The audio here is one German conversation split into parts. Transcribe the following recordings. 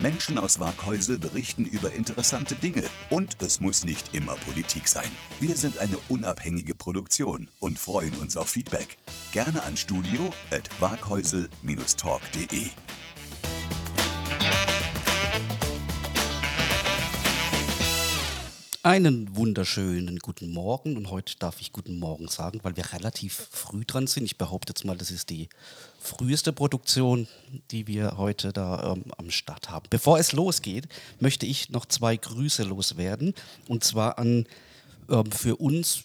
Menschen aus Waghäusel berichten über interessante Dinge und es muss nicht immer Politik sein. Wir sind eine unabhängige Produktion und freuen uns auf Feedback. Gerne an studio Einen wunderschönen guten Morgen und heute darf ich guten Morgen sagen, weil wir relativ früh dran sind. Ich behaupte jetzt mal, das ist die früheste Produktion, die wir heute da ähm, am Start haben. Bevor es losgeht, möchte ich noch zwei Grüße loswerden und zwar an ähm, für uns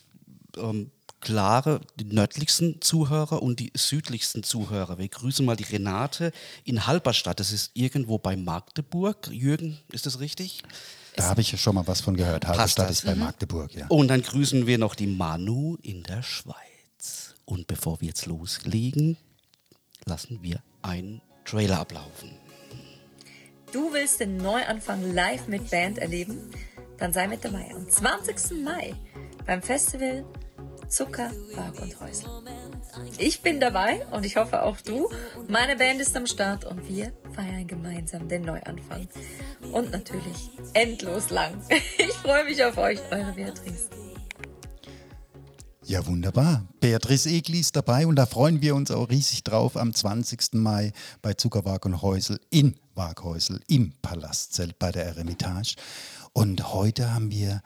ähm, klare, die nördlichsten Zuhörer und die südlichsten Zuhörer. Wir grüßen mal die Renate in Halberstadt. Das ist irgendwo bei Magdeburg. Jürgen, ist das richtig? Da habe ich ja schon mal was von gehört. Halberstadt ist bei Magdeburg, ja. Und dann grüßen wir noch die Manu in der Schweiz. Und bevor wir jetzt loslegen, lassen wir einen Trailer ablaufen. Du willst den Neuanfang live mit Band erleben? Dann sei mit dabei am 20. Mai beim Festival Zucker, Bark und Häusl. Ich bin dabei und ich hoffe auch du. Meine Band ist am Start und wir feiern gemeinsam den Neuanfang. Und natürlich endlos lang. Ich freue mich auf euch, eure Beatrice. Ja, wunderbar. Beatrice Egli ist dabei und da freuen wir uns auch riesig drauf am 20. Mai bei Zuckerwag und Häusel in Waghäusel im Palastzelt bei der Eremitage. Und heute haben wir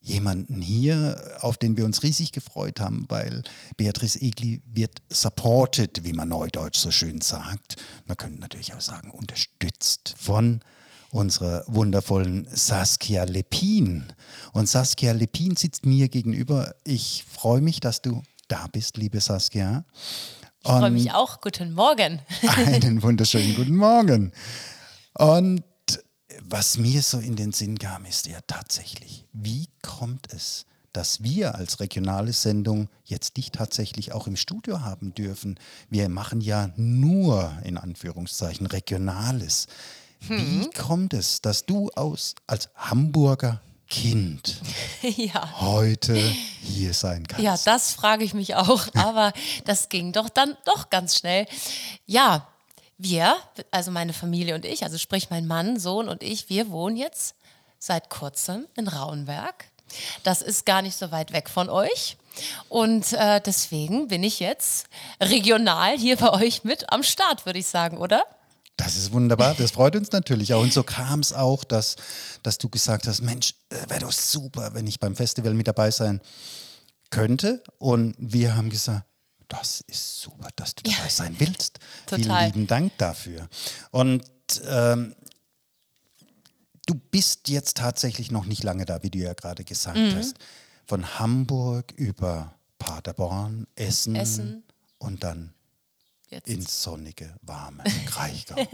jemanden hier, auf den wir uns riesig gefreut haben, weil Beatrice Egli wird supported, wie man neudeutsch so schön sagt. Man könnte natürlich auch sagen, unterstützt von unserer wundervollen Saskia Lepin. Und Saskia Lepin sitzt mir gegenüber. Ich freue mich, dass du da bist, liebe Saskia. Ich freue mich auch. Guten Morgen. einen wunderschönen guten Morgen. Und was mir so in den Sinn kam, ist ja tatsächlich, wie kommt es, dass wir als regionale Sendung jetzt dich tatsächlich auch im Studio haben dürfen? Wir machen ja nur in Anführungszeichen Regionales. Hm. Wie kommt es, dass du aus, als Hamburger Kind ja. heute hier sein kannst? Ja, das frage ich mich auch, aber das ging doch dann doch ganz schnell. Ja, wir, also meine Familie und ich, also sprich mein Mann, Sohn und ich, wir wohnen jetzt seit kurzem in Rauenberg. Das ist gar nicht so weit weg von euch. Und äh, deswegen bin ich jetzt regional hier bei euch mit am Start, würde ich sagen, oder? Das ist wunderbar, das freut uns natürlich auch. Und so kam es auch, dass, dass du gesagt hast, Mensch, äh, wäre doch super, wenn ich beim Festival mit dabei sein könnte. Und wir haben gesagt, das ist super, dass du dabei ja. sein willst. Total. Vielen lieben Dank dafür. Und ähm, du bist jetzt tatsächlich noch nicht lange da, wie du ja gerade gesagt mhm. hast. Von Hamburg über Paderborn, Essen, Essen. und dann jetzt. ins sonnige, warme Kraichgau.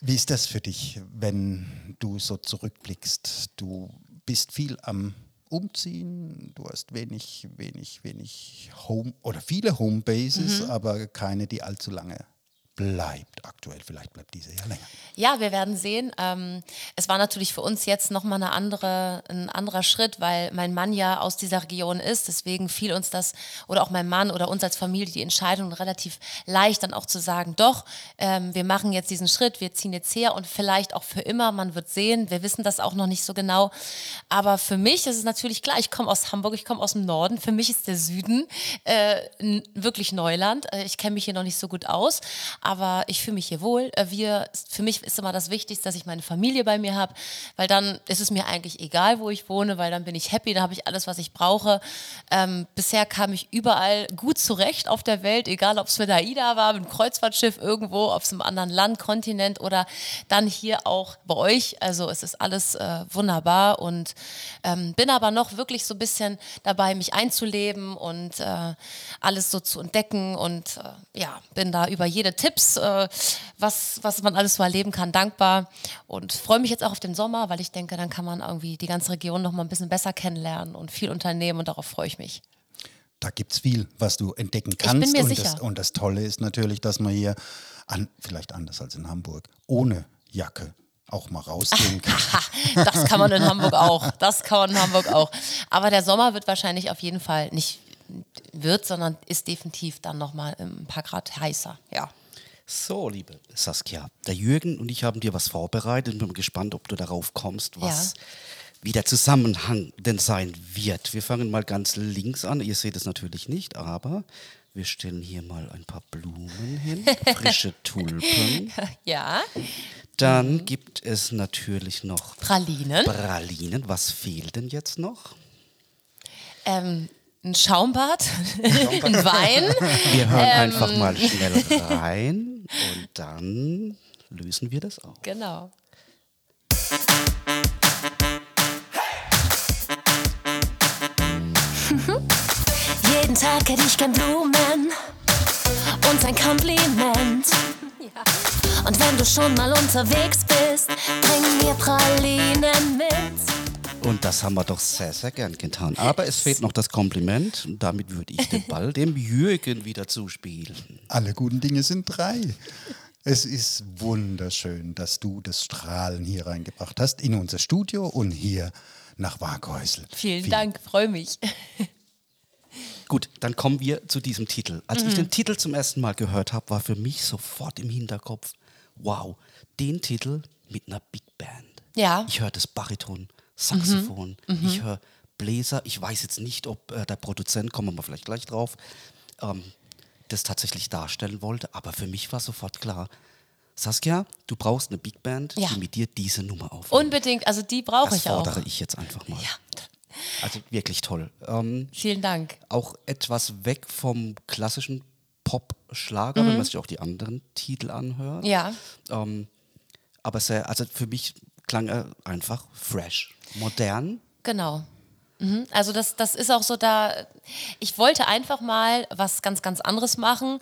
Wie ist das für dich, wenn du so zurückblickst? Du bist viel am umziehen. Du hast wenig, wenig, wenig Home oder viele Homebases, mhm. aber keine, die allzu lange bleibt aktuell. Vielleicht bleibt diese ja länger. Ja, wir werden sehen. Ähm, es war natürlich für uns jetzt nochmal eine andere, ein anderer Schritt, weil mein Mann ja aus dieser Region ist. Deswegen fiel uns das oder auch mein Mann oder uns als Familie die Entscheidung relativ leicht, dann auch zu sagen, doch, ähm, wir machen jetzt diesen Schritt, wir ziehen jetzt her und vielleicht auch für immer. Man wird sehen. Wir wissen das auch noch nicht so genau. Aber für mich ist es natürlich klar, ich komme aus Hamburg, ich komme aus dem Norden. Für mich ist der Süden äh, wirklich Neuland. Äh, ich kenne mich hier noch nicht so gut aus aber ich fühle mich hier wohl. Äh, wir, für mich ist immer das Wichtigste, dass ich meine Familie bei mir habe, weil dann ist es mir eigentlich egal, wo ich wohne, weil dann bin ich happy, da habe ich alles, was ich brauche. Ähm, bisher kam ich überall gut zurecht auf der Welt, egal ob es mit AIDA war, mit einem Kreuzfahrtschiff irgendwo, auf einem anderen Land, Kontinent oder dann hier auch bei euch. Also es ist alles äh, wunderbar und ähm, bin aber noch wirklich so ein bisschen dabei, mich einzuleben und äh, alles so zu entdecken und äh, ja, bin da über jede Tipp Tipps, äh, was, was man alles so erleben kann, dankbar und freue mich jetzt auch auf den Sommer, weil ich denke, dann kann man irgendwie die ganze Region noch mal ein bisschen besser kennenlernen und viel unternehmen und darauf freue ich mich. Da gibt es viel, was du entdecken kannst. Ich bin mir und, sicher. Das, und das Tolle ist natürlich, dass man hier, an, vielleicht anders als in Hamburg, ohne Jacke auch mal rausgehen kann. das kann man in Hamburg auch. Das kann man in Hamburg auch. Aber der Sommer wird wahrscheinlich auf jeden Fall nicht wird, sondern ist definitiv dann nochmal ein paar Grad heißer. Ja. So, liebe Saskia, der Jürgen und ich haben dir was vorbereitet. Bin gespannt, ob du darauf kommst, was Ja. wie der Zusammenhang denn sein wird. Wir fangen mal ganz links an. Ihr seht es natürlich nicht, aber wir stellen hier mal ein paar Blumen hin, frische Tulpen. Ja. Dann gibt es natürlich noch Pralinen. Pralinen. Was fehlt denn jetzt noch? Ähm, ein Schaumbad, ein Wein. Wir hören Ähm. einfach mal schnell rein und dann lösen wir das auf. Genau. Jeden Tag hätte ich gern Blumen und ein Kompliment. Und wenn du schon mal unterwegs bist, bring mir Pralinen mit. Und das haben wir doch sehr, sehr gern getan. Aber es fehlt noch das Kompliment. Und damit würde ich den Ball dem Jürgen wieder zuspielen. Alle guten Dinge sind drei. Es ist wunderschön, dass du das Strahlen hier reingebracht hast in unser Studio und hier nach Waghäusel. Vielen Dank, freue mich. Gut, dann kommen wir zu diesem Titel. Als ich den Titel zum ersten Mal gehört habe, war für mich sofort im Hinterkopf, wow, den Titel mit einer Big Band. Ja. Ich höre das Bariton, Saxophon, ich höre Bläser. Ich weiß jetzt nicht, ob äh, der Produzent, kommen wir vielleicht gleich drauf, ähm, das tatsächlich darstellen wollte. Aber für mich war sofort klar, Saskia, du brauchst eine Big Band, Ja. die mit dir diese Nummer aufnimmt. Unbedingt, also die brauche das ich auch. fordere ich jetzt einfach mal. Ja. Also wirklich toll. Ähm, Vielen Dank. auch etwas weg vom klassischen Pop-Schlager, wenn man sich auch die anderen Titel anhört. Mhm. Ja. Ähm, aber sehr, also für mich klang er einfach fresh, modern. Genau. Mhm. Also das, das ist auch so da, ich wollte einfach mal was ganz, ganz anderes machen,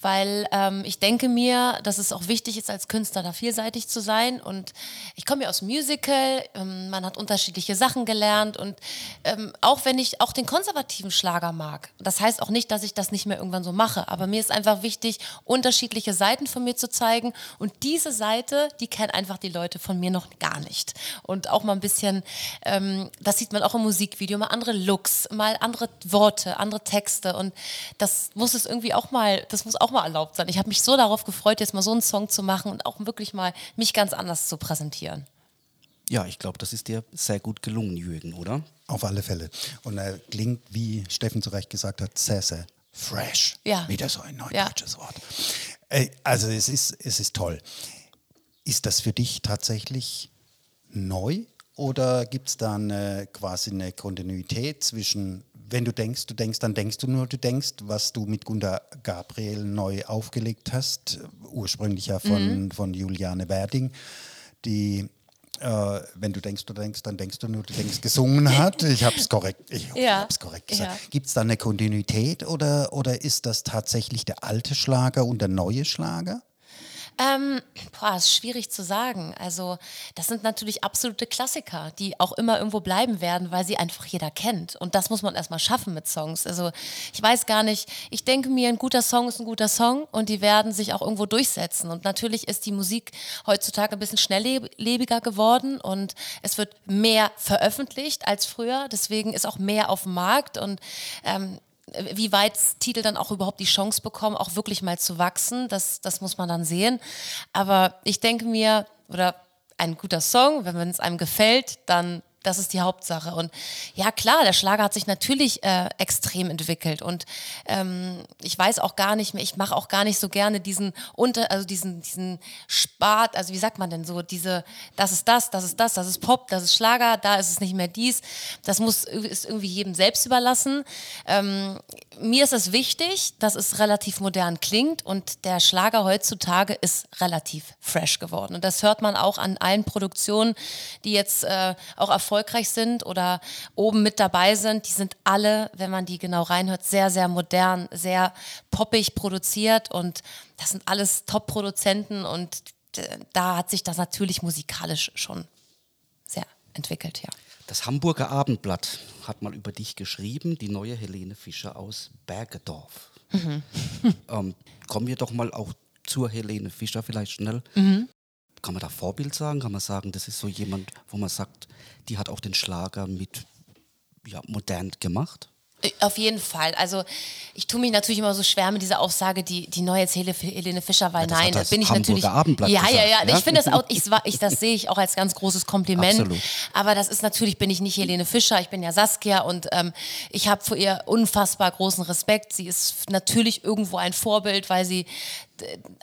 weil ähm, ich denke mir, dass es auch wichtig ist, als Künstler da vielseitig zu sein. Und ich komme ja aus Musical, ähm, man hat unterschiedliche Sachen gelernt und ähm, auch wenn ich auch den konservativen Schlager mag, das heißt auch nicht, dass ich das nicht mehr irgendwann so mache, aber mir ist einfach wichtig, unterschiedliche Seiten von mir zu zeigen und diese Seite, die kennen einfach die Leute von mir noch gar nicht. Und auch mal ein bisschen, ähm, das sieht man auch im Musikvideo, mal andere Looks, mal andere Worte, andere Texte und das muss es irgendwie auch mal, das muss auch mal erlaubt sein. Ich habe mich so darauf gefreut, jetzt mal so einen Song zu machen und auch wirklich mal mich ganz anders zu präsentieren. Ja, ich glaube, das ist dir sehr gut gelungen, Jürgen, oder? Auf alle Fälle. Und er klingt, wie Steffen zu Recht gesagt hat, sehr, sehr fresh. Ja. Wieder so ein Ja. neudeutsches Wort. Äh, Also es ist, es ist toll. Ist das für dich tatsächlich neu oder gibt es da eine, quasi eine Kontinuität zwischen, wenn du denkst, du denkst, dann denkst du nur, du denkst, was du mit Gunda Gabriel neu aufgelegt hast, ursprünglich ja von, Mhm. von Juliane Werding, die äh, wenn du denkst, du denkst, dann denkst du nur, du denkst, gesungen hat. Ich habe es korrekt, ich Ja. hab's korrekt gesagt. Ja. Gibt es da eine Kontinuität oder, oder ist das tatsächlich der alte Schlager und der neue Schlager? Ähm, boah, ist schwierig zu sagen. Also, das sind natürlich absolute Klassiker, die auch immer irgendwo bleiben werden, weil sie einfach jeder kennt. Und das muss man erstmal schaffen mit Songs. Also, ich weiß gar nicht, ich denke mir, ein guter Song ist ein guter Song und die werden sich auch irgendwo durchsetzen. Und natürlich ist die Musik heutzutage ein bisschen schnelllebiger geworden und es wird mehr veröffentlicht als früher. Deswegen ist auch mehr auf dem Markt und ähm, wie weit Titel dann auch überhaupt die Chance bekommen, auch wirklich mal zu wachsen, das, das muss man dann sehen. Aber ich denke mir, oder ein guter Song, wenn es einem gefällt, dann das ist die Hauptsache. Und ja, klar, der Schlager hat sich natürlich äh, extrem entwickelt. Und ähm, ich weiß auch gar nicht mehr, ich mache auch gar nicht so gerne diesen unter, also diesen, diesen Spart, also wie sagt man denn so, diese, das ist das, das ist das, das ist Pop, das ist Schlager, da ist es nicht mehr dies. Das muss ist irgendwie jedem selbst überlassen. Ähm, mir ist es wichtig, dass es relativ modern klingt und der Schlager heutzutage ist relativ fresh geworden. Und das hört man auch an allen Produktionen, die jetzt äh, auch erfolgreich sind oder oben mit dabei sind. Die sind alle, wenn man die genau reinhört, sehr, sehr modern, sehr poppig produziert und das sind alles Top-Produzenten und da hat sich das natürlich musikalisch schon sehr entwickelt, ja. Das Hamburger Abendblatt hat mal über dich geschrieben, die neue Helene Fischer aus Bergedorf. Mhm. ähm, kommen wir doch mal auch zur Helene Fischer vielleicht schnell. Mhm. Kann man da Vorbild sagen? Kann man sagen, das ist so jemand, wo man sagt, die hat auch den Schlager mit ja, modern gemacht? Auf jeden Fall. Also ich tue mich natürlich immer so schwer mit dieser Aussage, die, die neue Hele- Helene Fischer, weil Ja, nein, das bin ich Hamburger natürlich. Abendblatt ja, ja, ja, ja? Ich finde das auch, ich, ich, das sehe ich auch als ganz großes Kompliment. Absolut. Aber das ist natürlich, bin ich nicht Helene Fischer, ich bin ja Saskia und ähm, ich habe vor ihr unfassbar großen Respekt. Sie ist natürlich irgendwo ein Vorbild, weil sie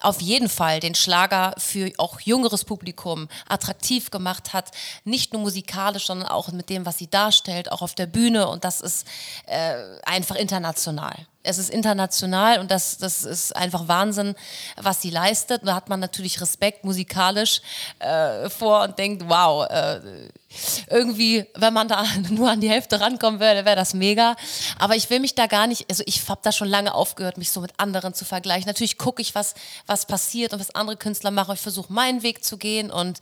auf jeden Fall den Schlager für auch jüngeres Publikum attraktiv gemacht hat. Nicht nur musikalisch, sondern auch mit dem, was sie darstellt, auch auf der Bühne. Und das ist äh, einfach international. Es ist international und das, das ist einfach Wahnsinn, was sie leistet. Da hat man natürlich Respekt musikalisch äh, vor und denkt, wow, äh, irgendwie, wenn man da nur an die Hälfte rankommen würde, wäre das mega. Aber ich will mich da gar nicht, also ich habe da schon lange aufgehört, mich so mit anderen zu vergleichen. Natürlich gucke ich, was, was passiert und was andere Künstler machen. Ich versuche meinen Weg zu gehen und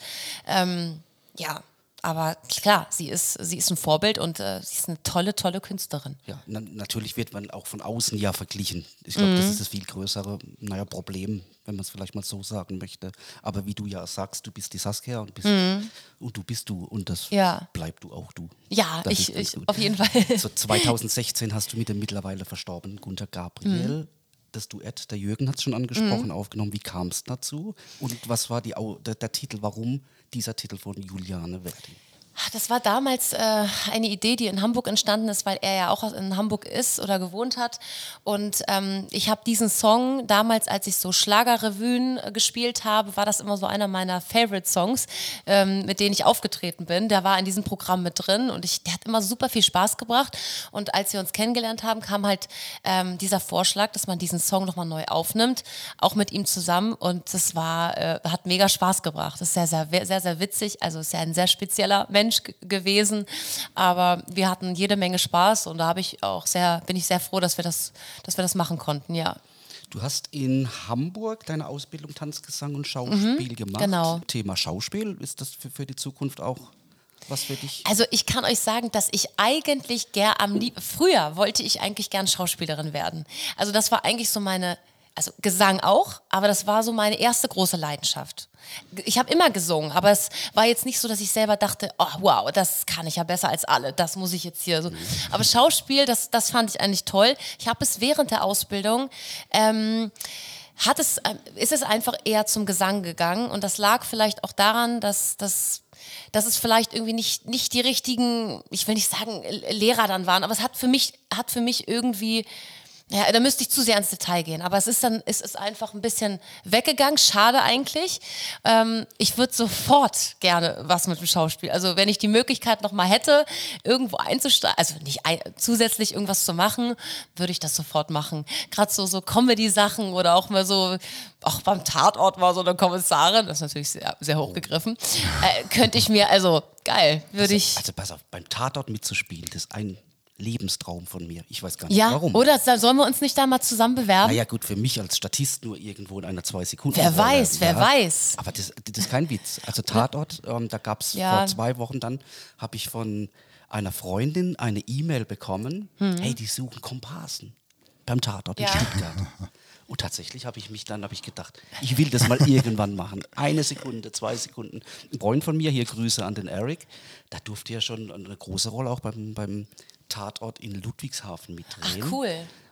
ähm, ja, aber klar, sie ist, sie ist ein Vorbild und äh, sie ist eine tolle, tolle Künstlerin. Ja, na, natürlich wird man auch von außen ja verglichen. Ich glaube, Mhm. das ist das viel größere naja, Problem, wenn man es vielleicht mal so sagen möchte. Aber wie du ja sagst, du bist die Saskia und, bist, und du bist du und das Mhm. Ja. bleib du auch du. Ja, Das ich, ich auf jeden Fall. So 2016 hast du mit dem mittlerweile verstorbenen Gunter Gabriel das Duett, der Jürgen hat es schon angesprochen, Mhm. aufgenommen. Wie kam es dazu? Und was war die, der, der Titel, warum dieser Titel von Juliane Verdi? Das war damals äh, eine Idee, die in Hamburg entstanden ist, weil er ja auch in Hamburg ist oder gewohnt hat. Und ähm, ich habe diesen Song damals, als ich so Schlagerrevuen äh, gespielt habe, war das immer so einer meiner Favorite-Songs, ähm, mit denen ich aufgetreten bin. Der war in diesem Programm mit drin und ich, der hat immer super viel Spaß gebracht. Und als wir uns kennengelernt haben, kam halt ähm, dieser Vorschlag, dass man diesen Song nochmal neu aufnimmt, auch mit ihm zusammen. Und das war, äh, hat mega Spaß gebracht. Das ist sehr, sehr, sehr, sehr witzig. Also ist ja ein sehr spezieller Mensch g- gewesen. Aber wir hatten jede Menge Spaß und da habe ich auch sehr, bin ich sehr froh, dass wir das, dass wir das machen konnten, ja. Du hast in Hamburg deine Ausbildung Tanzgesang und Schauspiel gemacht. genau. Thema Schauspiel, ist das für, für die Zukunft auch was für dich? Also ich kann euch sagen, dass ich eigentlich gern am lieb früher wollte ich eigentlich gern Schauspielerin werden. Also das war eigentlich so meine also Gesang auch, aber das war so meine erste große Leidenschaft. Ich habe immer gesungen, aber es war jetzt nicht so, dass ich selber dachte, oh wow, das kann ich ja besser als alle, das muss ich jetzt hier so. Aber Schauspiel, das, das fand ich eigentlich toll. Ich habe es während der Ausbildung ähm, hat es, ähm, ist es einfach eher zum Gesang gegangen und das lag vielleicht auch daran, dass, dass, dass es vielleicht irgendwie nicht, nicht die richtigen, ich will nicht sagen Lehrer dann waren, aber es hat für mich, hat für mich irgendwie, ja, da müsste ich zu sehr ins Detail gehen, aber es ist dann, es ist einfach ein bisschen weggegangen, schade eigentlich. Ähm, ich würde sofort gerne was mit dem Schauspiel, also wenn ich die Möglichkeit noch mal hätte, irgendwo einzusteigen, also nicht ein, zusätzlich irgendwas zu machen, würde ich das sofort machen. Gerade so, so Comedy-Sachen oder auch mal so, auch beim Tatort war so eine Kommissarin, das ist natürlich sehr, sehr hochgegriffen, äh, könnte ich mir, also geil, würde ich. Also pass auf, beim Tatort mitzuspielen, das ist ein Lebenstraum von mir. Ich weiß gar nicht Ja, warum. oder sollen wir uns nicht da mal zusammen bewerben? Naja gut, für mich als Statist nur irgendwo in einer zwei Sekunden. Wer weiß, wer weiß. Aber das, das ist kein Witz. Also Tatort, ähm, da gab es Ja. vor zwei Wochen dann, habe ich von einer Freundin eine E-Mail bekommen, hey, die suchen Komparsen beim Tatort in Mhm. Ja. Stuttgart. Und tatsächlich habe ich mich dann, habe ich gedacht, ich will das mal irgendwann machen. Eine Sekunde, zwei Sekunden. Ein Freund von mir, hier Grüße an den Eric, da durfte ja schon eine große Rolle auch beim, beim Tatort in Ludwigshafen mitdrehen. Ach, cool.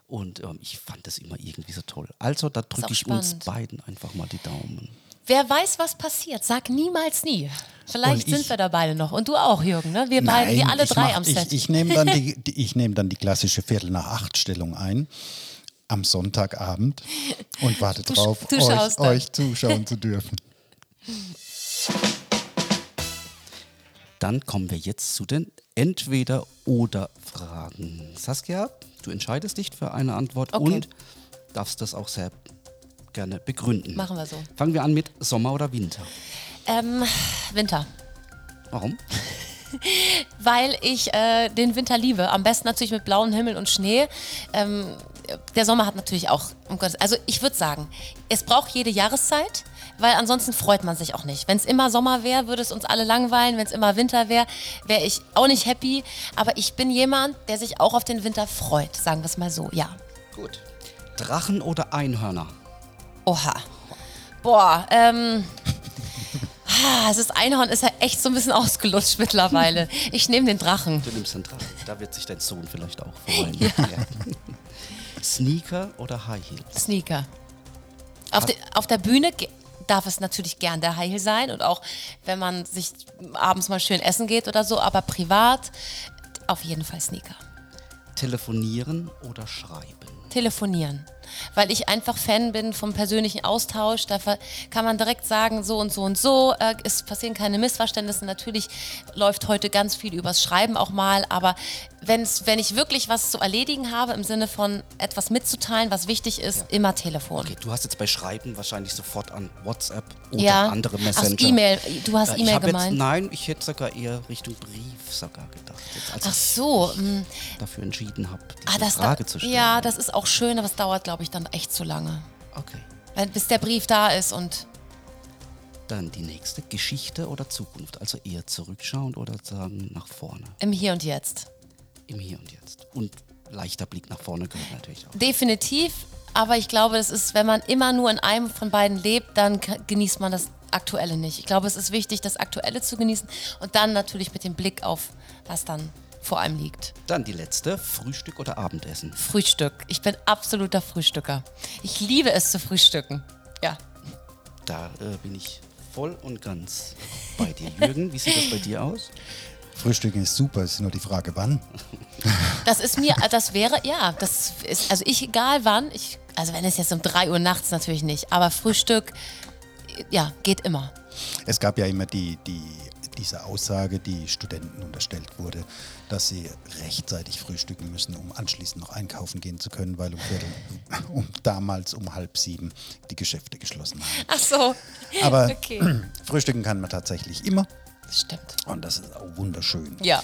Und ähm, ich fand das immer irgendwie so toll. Also da drücke ich uns spannend. beiden einfach mal die Daumen. Wer weiß, was passiert. Sag niemals nie. Vielleicht ich- sind wir da beide noch. Und du auch, Jürgen, ne? Wir beide, wir alle drei mach- am Set. Ich, ich nehme dann, die, die, ich nehm dann die klassische Viertel nach acht Stellung ein am Sonntagabend und warte Du drauf, du euch, euch zuschauen zu dürfen. Dann kommen wir jetzt zu den Entweder-Oder-Fragen. Saskia, du entscheidest dich für eine Antwort Okay. und darfst das auch sehr gerne begründen. Machen wir so. Fangen wir an mit Sommer oder Winter. ähm, Winter. Warum? Weil ich äh, den Winter liebe. Am besten natürlich mit blauem Himmel und Schnee. Ähm, der Sommer hat natürlich auch, um Gottes, also ich würde sagen, es braucht jede Jahreszeit, weil ansonsten freut man sich auch nicht. Wenn es immer Sommer wäre, würde es uns alle langweilen. Wenn es immer Winter wäre, wäre ich auch nicht happy. Aber ich bin jemand, der sich auch auf den Winter freut, sagen wir es mal so, ja. Gut. Drachen oder Einhörner? Oha. Boah, ähm. ah, Das Einhorn ist ja echt so ein bisschen ausgelutscht mittlerweile. Ich nehme den Drachen. Du nimmst den Drachen. Da wird sich dein Sohn vielleicht auch freuen. Ja. Sneaker oder High Heels? Sneaker. Auf, de, auf der Bühne darf es natürlich gern der High Heel sein und auch wenn man sich abends mal schön essen geht oder so, aber privat auf jeden Fall Sneaker. Telefonieren oder schreiben? Telefonieren. Weil ich einfach Fan bin vom persönlichen Austausch. Da kann man direkt sagen, so und so und so. Äh, es passieren keine Missverständnisse. Natürlich läuft heute ganz viel übers Schreiben auch mal. Aber wenn's, wenn ich wirklich was zu erledigen habe, im Sinne von etwas mitzuteilen, was wichtig ist, immer Telefon. Okay, du hast jetzt bei Schreiben wahrscheinlich sofort an WhatsApp oder Ja. andere Ach, Messenger. E-Mail. Du hast Äh, E-Mail gemeint. Jetzt, nein, ich hätte sogar eher Richtung Brief sogar gedacht. Jetzt, Ach so. mm. dafür entschieden habe, diese Ah, Frage da, zu stellen. Ja, das ist auch schön, aber es dauert, glaube ich, dann echt zu lange. Okay. Bis der Brief da ist und Dann die nächste. Geschichte oder Zukunft? Also eher zurückschauend oder sagen nach vorne? im Hier und Jetzt. Im Hier und Jetzt. Und leichter Blick nach vorne gehört natürlich auch. Definitiv, aber ich glaube, das ist, wenn man immer nur in einem von beiden lebt, dann genießt man das Aktuelle nicht. Ich glaube, es ist wichtig, das Aktuelle zu genießen und dann natürlich mit dem Blick auf, was dann vor einem liegt. Dann die letzte. Frühstück oder Abendessen? Frühstück. Ich bin absoluter Frühstücker. Ich liebe es zu frühstücken. Ja. Da äh, bin ich voll und ganz bei dir. Jürgen, wie sieht das bei dir aus? Frühstücken ist super, es ist nur die Frage, wann. Das ist mir, das wäre, ja, das ist, also ich, egal wann, ich, also wenn es jetzt um 3 Uhr nachts natürlich nicht, aber Frühstück, ja, geht immer. Es gab ja immer die, die, diese Aussage, die Studenten unterstellt wurde, dass sie rechtzeitig frühstücken müssen, um anschließend noch einkaufen gehen zu können, weil um, Viertel, um damals um halb sieben die Geschäfte geschlossen haben. Ach so. Aber Okay. frühstücken kann man tatsächlich immer Das stimmt. und das ist auch wunderschön. Ja.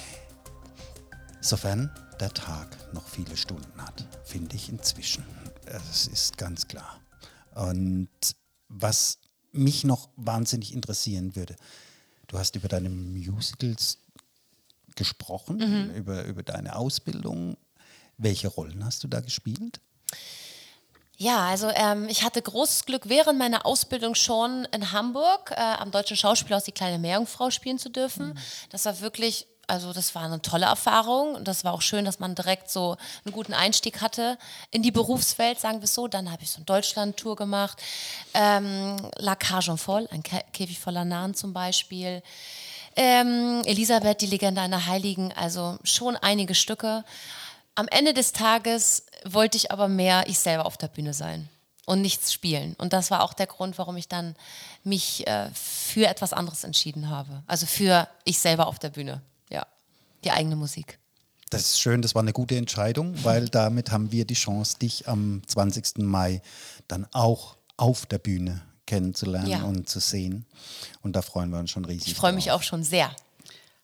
Sofern der Tag noch viele Stunden hat, finde ich inzwischen. Das ist ganz klar. Und was mich noch wahnsinnig interessieren würde, du hast über deine Musicals gesprochen, über, über deine Ausbildung. Welche Rollen hast du da gespielt? Ja, also ähm, ich hatte großes Glück, während meiner Ausbildung schon in Hamburg äh, am Deutschen Schauspielhaus die kleine Meerjungfrau spielen zu dürfen. Das war wirklich, also das war eine tolle Erfahrung und das war auch schön, dass man direkt so einen guten Einstieg hatte in die Berufswelt, sagen wir es so. Dann habe ich so eine Deutschland-Tour gemacht, ähm, La Cage en Folle, ein Kä Käfig voller Nahen zum Beispiel. Ähm, Elisabeth, die Legende einer Heiligen, also schon einige Stücke. Am Ende des Tages wollte ich aber mehr ich selber auf der Bühne sein und nichts spielen. Und das war auch der Grund, warum ich dann mich äh, für etwas anderes entschieden habe. Also für ich selber auf der Bühne. Die eigene Musik. Das ist schön, das war eine gute Entscheidung, weil damit haben wir die Chance, dich am 20. Mai dann auch auf der Bühne kennenzulernen Ja. und zu sehen. Und da freuen wir uns schon riesig. Ich freue mich auch schon sehr.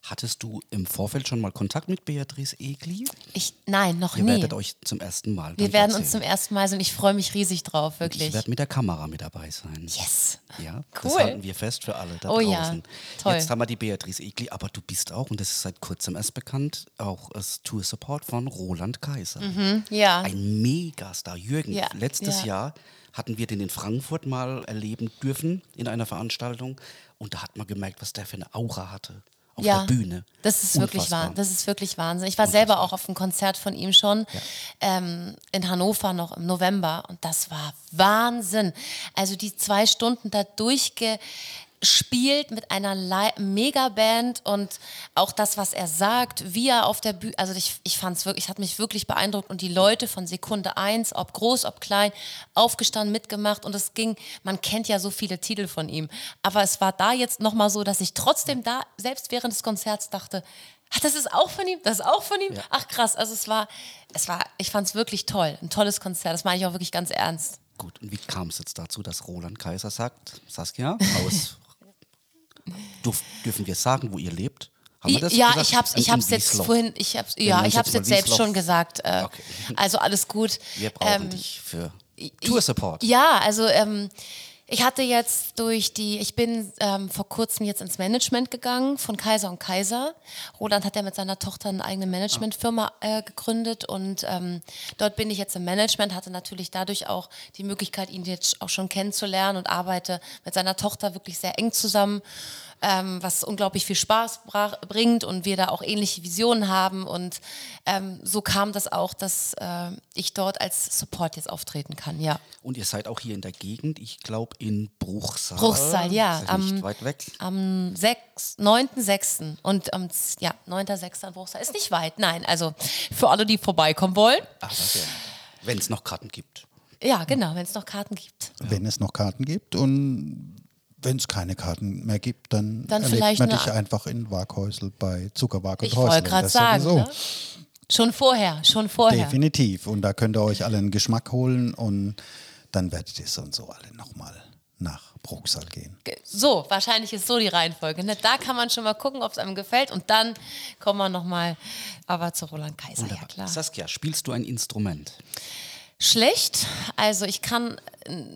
Hattest du im Vorfeld schon mal Kontakt mit Beatrice Egli? Ich, nein, noch Ihr nie. werdet euch zum ersten Mal. Wir werden dort uns zum ersten Mal sehen. Ich freue mich riesig drauf, Ich wirklich. werde mit der Kamera mit dabei sein. Yes. Ja, Cool. das halten wir fest für alle da Oh ja, draußen. toll. Jetzt haben wir die Beatrice Egli, aber du bist auch, und das ist seit kurzem erst bekannt, auch als Tour-Support von Roland Kaiser. Ja. Ein Megastar. Jürgen, Ja, letztes ja. Jahr hatten wir den in Frankfurt mal erleben dürfen in einer Veranstaltung und da hat man gemerkt, was der für eine Aura hatte auf ja, der Bühne. Das ist wirklich Unfassbar. wahr. Das ist wirklich Wahnsinn. Ich war selber auch auf einem Konzert von ihm schon ähm, in Hannover noch im November und das war Wahnsinn. Also die zwei Stunden da durchgespielt mit einer Megaband und auch das, was er sagt, wie er auf der Bühne, also ich, ich fand es wirklich, hat mich wirklich beeindruckt und die Leute von Sekunde eins, ob groß, ob klein, aufgestanden, mitgemacht und es ging, man kennt ja so viele Titel von ihm, aber es war da jetzt nochmal so, dass ich trotzdem da, selbst während des Konzerts dachte, Ach, das ist auch von ihm, das ist auch von ihm. Ach krass, also es war, es war, ich fand es wirklich toll, ein tolles Konzert. Das meine ich auch wirklich ganz ernst. Gut, und wie kam es jetzt dazu, dass Roland Kaiser sagt, Saskia, aus, Durf, dürfen wir sagen, wo ihr lebt? Ja, gesagt? ich hab's, ich hab's jetzt Wiesloch. vorhin, ich hab's, ja, ich hab's jetzt jetzt selbst schon gesagt. Äh, Okay. Also alles gut. Wir brauchen Ähm, dich für Tour-Support. Ja, also ähm, ich hatte jetzt durch die, ich bin ähm, vor kurzem jetzt ins Management gegangen von Kaiser und Kaiser. Roland hat ja mit seiner Tochter eine eigene Managementfirma äh, gegründet und ähm, dort bin ich jetzt im Management, hatte natürlich dadurch auch die Möglichkeit, ihn jetzt auch schon kennenzulernen und arbeite mit seiner Tochter wirklich sehr eng zusammen. Ähm, was unglaublich viel Spaß brach, bringt und wir da auch ähnliche Visionen haben. Und ähm, so kam das auch, dass äh, ich dort als Support jetzt auftreten kann, ja. Und ihr seid auch hier in der Gegend, ich glaube in Bruchsal. Bruchsal, ja, Ist ja nicht am- weit weg. am 6., 9.6. und am ja, 9.6. in Bruchsal. Ist nicht weit, nein. Also für alle, die vorbeikommen wollen. Aber wenn es noch Karten gibt. Ja, genau, wenn es noch Karten gibt. Wenn es noch Karten gibt und wenn es keine Karten mehr gibt, dann, Dann erlebt vielleicht man dich einfach in Waghäusel bei Zuckerwag und Ich wollte gerade sagen, ne? Schon vorher, schon vorher. Definitiv. Und da könnt ihr euch alle einen Geschmack holen und dann werdet ihr so und so alle nochmal nach Bruchsal gehen. So, wahrscheinlich ist so die Reihenfolge. Ne? Da kann man schon mal gucken, ob es einem gefällt und dann kommen wir nochmal aber zu Roland Kaiser, ja klar. Saskia, spielst du ein Instrument? Schlecht. Also ich kann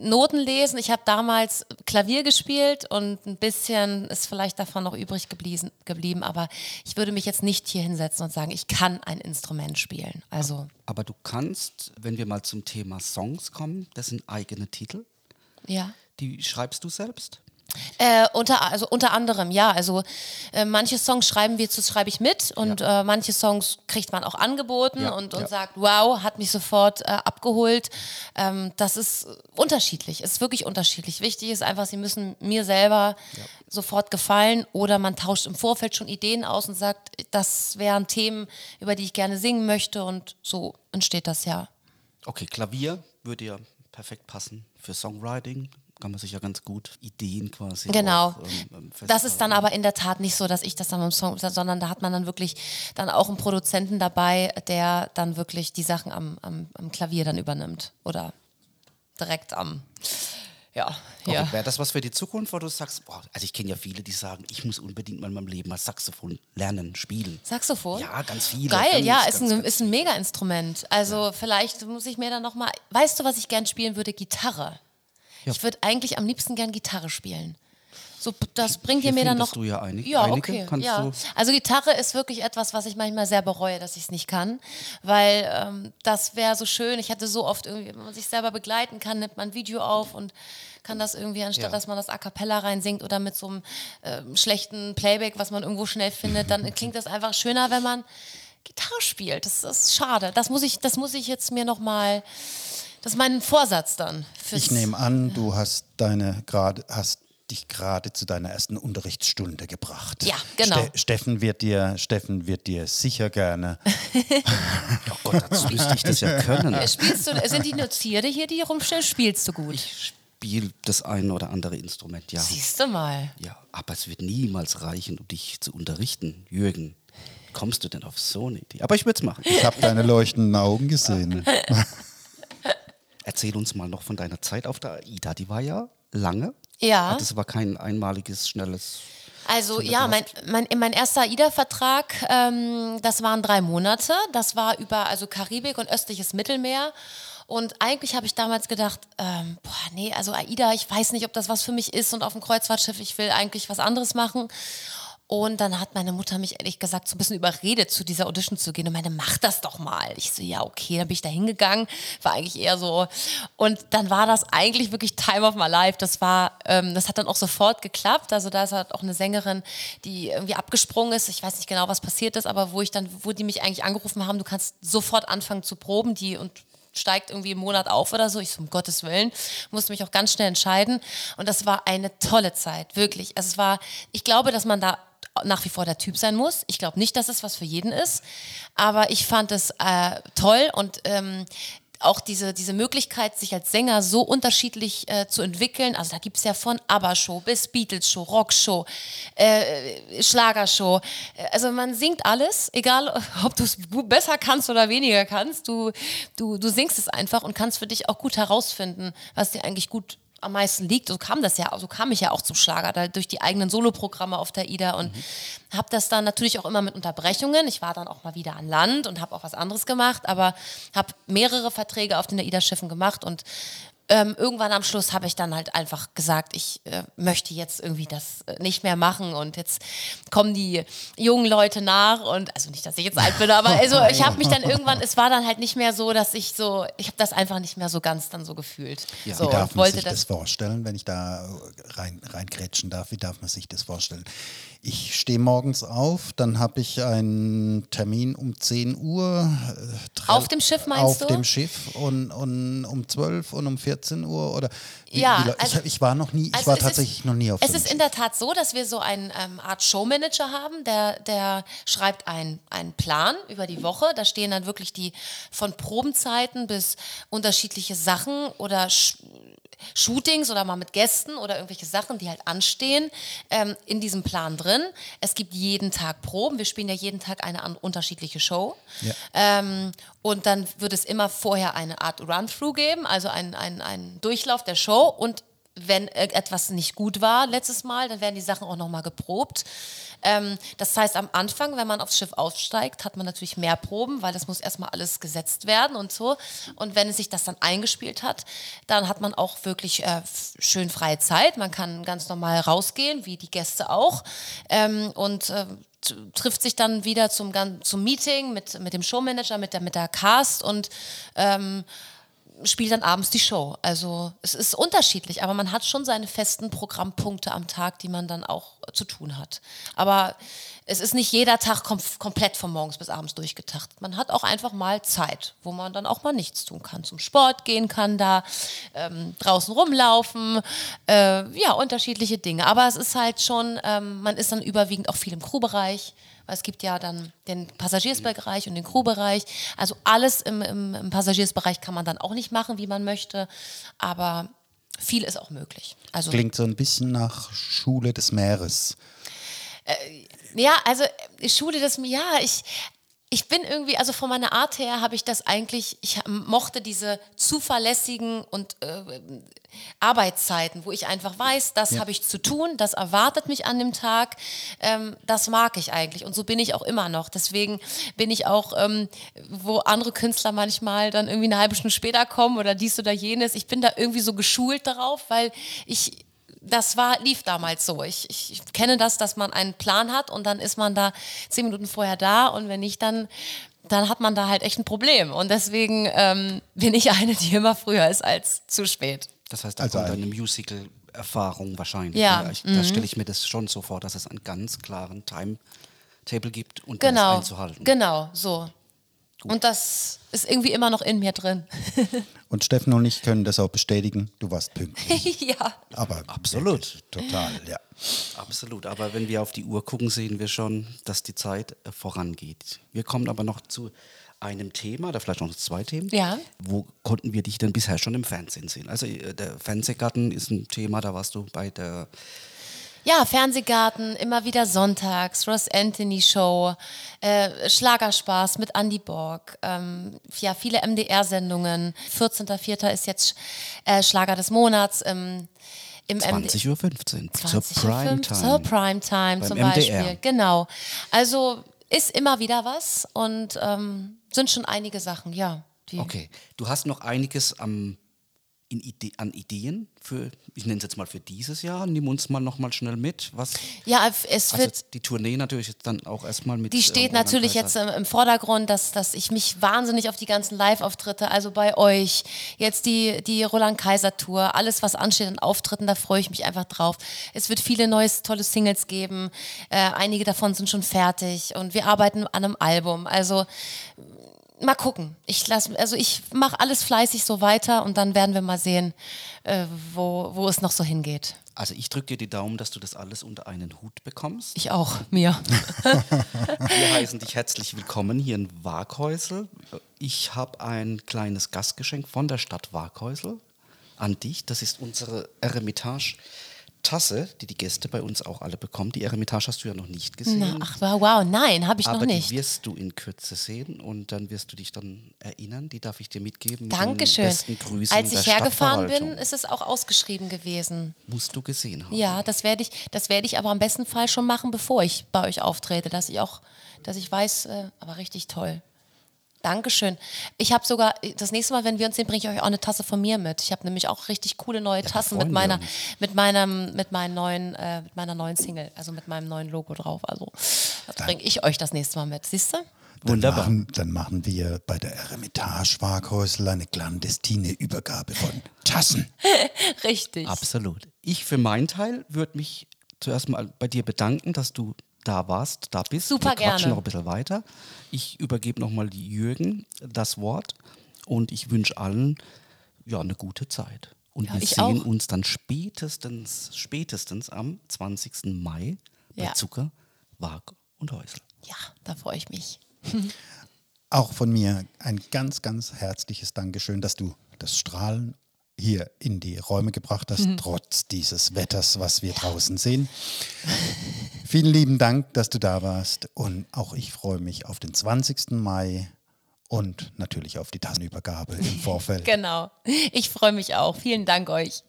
Noten lesen. Ich habe damals Klavier gespielt und ein bisschen ist vielleicht davon noch übrig geblieben, geblieben. Aber ich würde mich jetzt nicht hier hinsetzen und sagen, ich kann ein Instrument spielen. Also Aber du kannst, wenn wir mal zum Thema Songs kommen, das sind eigene Titel. ja. Die schreibst du selbst? Äh, unter, also unter anderem, ja. Also äh, manche Songs schreiben wir, zu schreibe ich mit und äh, manche Songs kriegt man auch angeboten Ja, und, und ja. sagt, wow, hat mich sofort äh, abgeholt. Ähm, das ist unterschiedlich, ist wirklich unterschiedlich. Wichtig ist einfach, sie müssen mir selber sofort gefallen oder man tauscht im Vorfeld schon Ideen aus und sagt, das wären Themen, über die ich gerne singen möchte und so entsteht das ja. Okay, Klavier würde ja perfekt passen für Songwriting. Kann man sich ja ganz gut Ideen quasi. Genau. Auch, ähm, ähm, Das ist dann aber in der Tat nicht so, dass ich das dann beim Song, sondern da hat man dann wirklich dann auch einen Produzenten dabei, der dann wirklich die Sachen am, am, am Klavier dann übernimmt oder direkt am, ja, ja. Wäre das was für die Zukunft, wo du sagst, boah, also ich kenne ja viele, die sagen, ich muss unbedingt mal in meinem Leben mal Saxophon lernen, spielen. Saxophon? Ja, ganz viele. Geil, ja, ganz, ist ein, ganz ist ein Mega-Instrument. Also vielleicht muss ich mir dann nochmal, weißt du, was ich gern spielen würde? Gitarre. Ich würde eigentlich am liebsten gern Gitarre spielen. So, das bringt Hier ihr mir dann noch. du ja einig- ja, einige. okay. Kannst ja. du- Also Gitarre ist wirklich etwas, was ich manchmal sehr bereue, dass ich es nicht kann, weil ähm, das wäre so schön. Ich hätte so oft irgendwie, wenn man sich selber begleiten kann, nimmt man ein Video auf und kann das irgendwie, anstatt Ja. dass man das a cappella reinsingt oder mit so einem ähm, schlechten Playback, was man irgendwo schnell findet, dann klingt das einfach schöner, wenn man Gitarre spielt. Das ist schade. Das muss ich, das muss ich jetzt mir noch mal. Das ist mein Vorsatz dann. fürs- Ich nehme an, du hast deine gerade hast dich gerade zu deiner ersten Unterrichtsstunde gebracht. Ja, genau. Steffen wird dir Steffen wird dir sicher gerne Oh Gott, dazu müsste ich das ja können. Spielst du, sind die Notiere hier, die hier rumstehen? Spielst du gut? Ich spiele das ein oder andere Instrument, ja. Siehst du mal. Ja, aber es wird niemals reichen, um dich zu unterrichten. Jürgen, kommst du denn auf so eine Idee? Aber ich würde es machen. Ich habe deine leuchtenden Augen gesehen. Erzähl uns mal noch von deiner Zeit auf der AIDA. Die war ja lange. Ja. Das war kein einmaliges, schnelles. Also ja, mein, mein, mein erster AIDA-Vertrag, ähm, das waren drei Monate. Das war über also Karibik und östliches Mittelmeer. Und eigentlich habe ich damals gedacht, ähm, boah, nee, also AIDA, ich weiß nicht, ob das was für mich ist und auf dem Kreuzfahrtschiff, ich will eigentlich was anderes machen. Und dann hat meine Mutter mich ehrlich gesagt so ein bisschen überredet, zu dieser Audition zu gehen und meinte, mach das doch mal. Ich so, ja, okay, dann bin ich da hingegangen, war eigentlich eher so. Und dann war das eigentlich wirklich Time of my life. Das war, ähm, das hat dann auch sofort geklappt. Also da ist halt auch eine Sängerin, die irgendwie abgesprungen ist. Ich weiß nicht genau, was passiert ist, aber wo ich dann, wo die mich eigentlich angerufen haben, du kannst sofort anfangen zu proben, die und steigt irgendwie im Monat auf oder so. Ich so, um Gottes Willen, musste mich auch ganz schnell entscheiden. Und das war eine tolle Zeit, wirklich. Also es war, ich glaube, dass man da nach wie vor der Typ sein muss. Ich glaube nicht, dass es was für jeden ist, aber ich fand es äh, toll und ähm, auch diese, diese Möglichkeit, sich als Sänger so unterschiedlich äh, zu entwickeln. Also da gibt es ja von ABBA-Show bis Beatles-Show, Rock-Show, äh, Schlagershow. Also man singt alles, egal ob du es besser kannst oder weniger kannst. Du, du, du singst es einfach und kannst für dich auch gut herausfinden, was dir eigentlich gut am meisten liegt. So kam das ja, so kam ich ja auch zum Schlager, da durch die eigenen Soloprogramme auf der IDA und mhm. habe das dann natürlich auch immer mit Unterbrechungen. Ich war dann auch mal wieder an Land und habe auch was anderes gemacht, aber habe mehrere Verträge auf den AIDA-Schiffen gemacht und ähm, irgendwann am Schluss habe ich dann halt einfach gesagt, ich äh, möchte jetzt irgendwie das äh, nicht mehr machen und jetzt kommen die jungen Leute nach und also nicht, dass ich jetzt alt bin, aber also ich habe mich dann irgendwann, es war dann halt nicht mehr so, dass ich so, ich habe das einfach nicht mehr so ganz dann so gefühlt. Ja. So, wie darf man sich das, das, vorstellen, wenn ich da rein reingrätschen darf? Wie darf man sich das vorstellen? Ich stehe morgens auf, dann habe ich einen Termin um 10 Uhr. Äh, auf dem Schiff meinst auf du? Auf dem Schiff und, und um 12 und um 14 Uhr oder wie, ja, wie, also, ich, ich, war noch nie, ich also war tatsächlich ist, noch nie auf Es ist in der Tat so, dass wir so eine ähm, Art Showmanager haben, der, der schreibt einen Plan über die Woche. Da stehen dann wirklich die von Probenzeiten bis unterschiedliche Sachen oder Shootings oder mal mit Gästen oder irgendwelche Sachen, die halt anstehen, ähm, in diesem Plan drin. Es gibt jeden Tag Proben. Wir spielen ja jeden Tag eine unterschiedliche Show. Ja. Ähm, und dann wird es immer vorher eine Art Run-Through geben, also ein, ein, ein Durchlauf der Show. Und wenn etwas nicht gut war letztes Mal, dann werden die Sachen auch nochmal geprobt. Ähm, das heißt, am Anfang, wenn man aufs Schiff aufsteigt, hat man natürlich mehr Proben, weil das muss erstmal alles gesetzt werden und so. Und wenn es sich das dann eingespielt hat, dann hat man auch wirklich äh, schön freie Zeit. Man kann ganz normal rausgehen, wie die Gäste auch. Ähm, und äh, trifft sich dann wieder zum, zum Meeting mit, mit dem Showmanager, mit der, mit der Cast und ähm, spielt dann abends die Show. Also es ist unterschiedlich, aber man hat schon seine festen Programmpunkte am Tag, die man dann auch zu tun hat. Aber es ist nicht jeder Tag kom komplett von morgens bis abends durchgedacht. Man hat auch einfach mal Zeit, wo man dann auch mal nichts tun kann. Zum Sport gehen kann da, ähm, draußen rumlaufen, äh, ja, unterschiedliche Dinge. Aber es ist halt schon, ähm, man ist dann überwiegend auch viel im Crewbereich weil es gibt ja dann den Passagiersbereich und den Crewbereich. Also alles im, im, im Passagiersbereich kann man dann auch nicht machen, wie man möchte, aber viel ist auch möglich. Also, Klingt so ein bisschen nach Schule des Meeres. Äh, ja, also Schule des Meeres, ja, ich, ich bin irgendwie, also von meiner Art her habe ich das eigentlich, ich mochte diese zuverlässigen und äh, Arbeitszeiten, wo ich einfach weiß, das ja. habe ich zu tun, das erwartet mich an dem Tag, ähm, das mag ich eigentlich und so bin ich auch immer noch. Deswegen bin ich auch, ähm, wo andere Künstler manchmal dann irgendwie eine halbe Stunde später kommen oder dies oder jenes, ich bin da irgendwie so geschult darauf, weil ich das war, lief damals so. Ich, ich, kenne das, dass man einen Plan hat und dann ist man da zehn Minuten vorher da und wenn nicht, dann, dann hat man da halt echt ein Problem. Und deswegen ähm, bin ich eine, die immer früher ist als zu spät. Das heißt, da also kommt eine Musical-Erfahrung wahrscheinlich. Ja. Ich, mhm. Da stelle ich mir das schon so vor, dass es einen ganz klaren Timetable gibt und genau, das einzuhalten. Genau, so. Und das ist irgendwie immer noch in mir drin. und Steffen und ich können das auch bestätigen. Du warst pünktlich. ja. Aber absolut. Total, ja. Absolut. Aber wenn wir auf die Uhr gucken, sehen wir schon, dass die Zeit äh, vorangeht. Wir kommen aber noch zu einem Thema, oder vielleicht noch zwei Themen. Ja. Wo konnten wir dich denn bisher schon im Fernsehen sehen? Also äh, der Fernsehgarten ist ein Thema, da warst du bei der ja, Fernsehgarten, immer wieder sonntags, Ross Anthony Show, äh, Schlagerspaß mit Andy Borg, ähm, ja, viele MDR-Sendungen. 14.04. ist jetzt äh, Schlager des Monats. Ähm, im 20.15 Uhr. 20 zur Primetime. Zur Primetime zum Beispiel. MDR. Genau. Also ist immer wieder was und ähm, sind schon einige Sachen, ja. okay, du hast noch einiges am Ide an Ideen für, ich nenne es jetzt mal für dieses Jahr, nimm uns mal noch mal schnell mit. Was, ja, es also wird. Die Tournee natürlich jetzt dann auch erstmal mit. Die steht äh, natürlich jetzt im, im, Vordergrund, dass, dass ich mich wahnsinnig auf die ganzen Live-Auftritte, also bei euch, jetzt die, die Roland Kaiser Tour, alles was ansteht an Auftritten, da freue ich mich einfach drauf. Es wird viele neue tolle Singles geben. Äh, einige davon sind schon fertig und wir arbeiten an einem Album. Also mal gucken. Ich lasse, also ich mache alles fleißig so weiter und dann werden wir mal sehen, äh, wo, wo es noch so hingeht. Also ich drücke dir die Daumen, dass du das alles unter einen Hut bekommst. Ich auch, mir. wir heißen dich herzlich willkommen hier in Waghäusel. Ich habe ein kleines Gastgeschenk von der Stadt Waghäusel an dich. Das ist unsere Eremitage Tasse, die die Gäste bei uns auch alle bekommen. Die Eremitage hast du ja noch nicht gesehen. Na, ach, wow, wow, nein, habe ich aber noch nicht. die wirst du in Kürze sehen und dann wirst du dich dann erinnern. Die darf ich dir mitgeben. mit den Dankeschön. Besten Grüßen Als ich hergefahren bin, ist es auch ausgeschrieben gewesen. Musst du gesehen haben. Ja, das werde ich, das werde ich aber am besten Fall schon machen, bevor ich bei euch auftrete, dass ich auch, dass ich weiß, äh, aber richtig toll. Dankeschön. Ich habe sogar, das nächste Mal, wenn wir uns sehen, bringe ich euch auch eine Tasse von mir mit. Ich habe nämlich auch richtig coole neue da Tassen mit meiner, mit meinem, mit meinem neuen, äh, mit meiner neuen Single, also mit meinem neuen Logo drauf. Also das bringe ich euch das nächste Mal mit. Siehst du? Dann Wunderbar. machen, dann machen wir bei der Eremitage Waghäusel eine clandestine Übergabe von Tassen. Richtig. Absolut. Ich für meinen Teil würde mich zuerst mal bei dir bedanken, dass du da warst, da bist. Super Wir quatschen gerne. noch ein bisschen weiter. Ich übergebe nochmal die Jürgen das Wort und ich wünsche allen ja, eine gute Zeit. Und Ja, wir sehen auch. uns dann spätestens, spätestens am 20. Mai bei Ja. Zucker, Wag und Häusl. Ja, da freue ich mich. Auch von mir ein ganz, ganz herzliches Dankeschön, dass du das Strahlen hier in die Räume gebracht hast, trotz dieses Wetters, was wir draußen sehen. Vielen lieben Dank, dass du da warst und auch ich freue mich auf den 20. Mai und natürlich auf die Tassenübergabe im Vorfeld. Genau. Ich freue mich auch. Vielen Dank euch.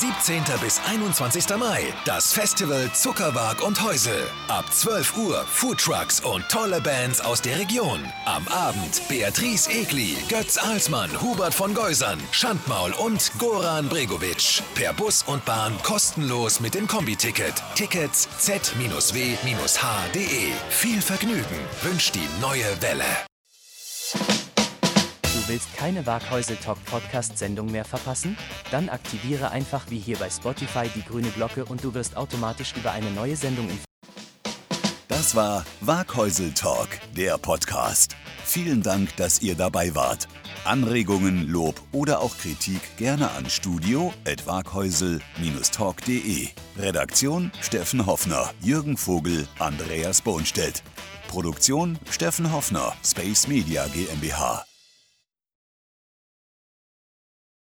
17. bis 21. Mai, das Festival Zuckerwag und Häusel. Ab 12 Uhr Foodtrucks und tolle Bands aus der Region. Am Abend Beatrice Egli, Götz Alsmann, Hubert von Geusern, Schandmaul und Goran Bregovic. Per Bus und Bahn kostenlos mit dem Kombi-Ticket. Tickets z-w-h.de. Viel Vergnügen wünscht die neue Welle. Willst keine Waghäusel Talk Podcast Sendung mehr verpassen? Dann aktiviere einfach wie hier bei Spotify die grüne Glocke und du wirst automatisch über eine neue Sendung informiert. Das war Waghäusel Talk, der Podcast. Vielen Dank, dass ihr dabei wart. Anregungen, Lob oder auch Kritik gerne an studio.waghäusel-talk.de. Redaktion Steffen Hoffner, Jürgen Vogel, Andreas Bohnstedt. Produktion Steffen Hoffner, Space Media GmbH.